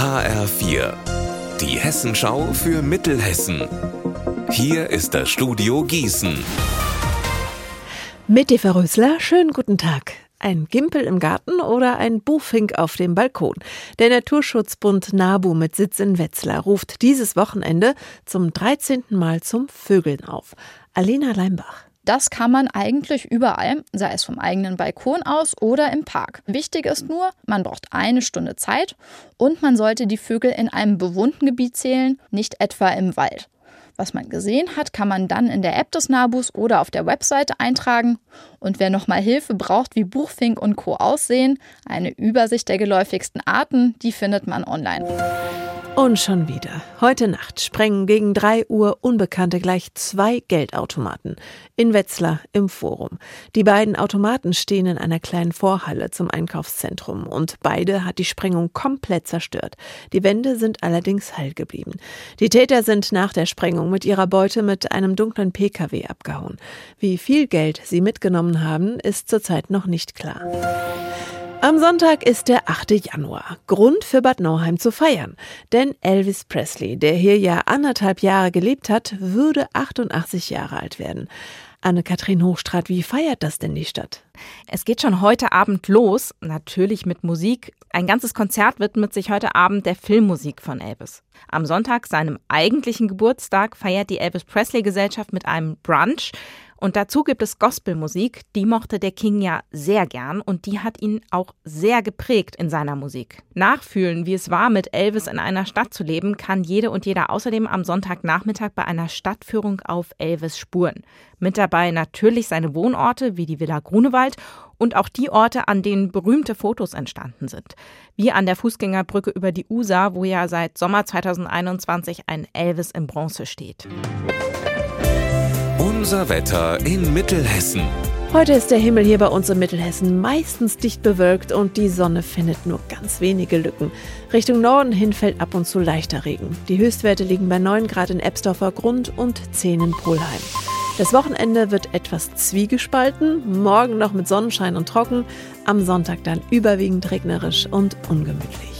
HR4, die Hessenschau für Mittelhessen. Hier ist das Studio Gießen. Mit Eva Rösler, schönen guten Tag. Ein Gimpel im Garten oder ein Buchfink auf dem Balkon. Der Naturschutzbund NABU mit Sitz in Wetzlar ruft dieses Wochenende zum 13. Mal zum Vögeln auf. Alena Leimbach. Das kann man eigentlich überall, sei es vom eigenen Balkon aus oder im Park. Wichtig ist nur, man braucht eine Stunde Zeit und man sollte die Vögel in einem bewohnten Gebiet zählen, nicht etwa im Wald. Was man gesehen hat, kann man dann in der App des Nabus oder auf der Webseite eintragen. Und wer nochmal Hilfe braucht, wie Buchfink und Co. aussehen, eine Übersicht der geläufigsten Arten, die findet man online. Und schon wieder. Heute Nacht sprengen gegen 3 Uhr Unbekannte gleich zwei Geldautomaten in Wetzlar im Forum. Die beiden Automaten stehen in einer kleinen Vorhalle zum Einkaufszentrum und beide hat die Sprengung komplett zerstört. Die Wände sind allerdings heil geblieben. Die Täter sind nach der Sprengung mit ihrer Beute mit einem dunklen Pkw abgehauen. Wie viel Geld sie mitgenommen haben, ist zurzeit noch nicht klar. Am Sonntag ist der 8. Januar. Grund für Bad Nauheim zu feiern. Denn Elvis Presley, der hier ja anderthalb Jahre gelebt hat, würde 88 Jahre alt werden. Anne-Kathrin Hochstrat, wie feiert das denn die Stadt? Es geht schon heute Abend los, natürlich mit Musik. Ein ganzes Konzert widmet sich heute Abend der Filmmusik von Elvis. Am Sonntag, seinem eigentlichen Geburtstag, feiert die Elvis Presley Gesellschaft mit einem Brunch. Und dazu gibt es Gospelmusik, die mochte der King ja sehr gern und die hat ihn auch sehr geprägt in seiner Musik. Nachfühlen, wie es war, mit Elvis in einer Stadt zu leben, kann jede und jeder außerdem am Sonntagnachmittag bei einer Stadtführung auf Elvis Spuren. Mit dabei natürlich seine Wohnorte wie die Villa Grunewald und auch die Orte, an denen berühmte Fotos entstanden sind. Wie an der Fußgängerbrücke über die Usa, wo ja seit Sommer 2021 ein Elvis in Bronze steht. Unser Wetter in Mittelhessen. Heute ist der Himmel hier bei uns in Mittelhessen meistens dicht bewölkt und die Sonne findet nur ganz wenige Lücken. Richtung Norden hin fällt ab und zu leichter Regen. Die Höchstwerte liegen bei 9 Grad in Ebsdorfer Grund und 10 in Polheim. Das Wochenende wird etwas zwiegespalten, morgen noch mit Sonnenschein und trocken, am Sonntag dann überwiegend regnerisch und ungemütlich.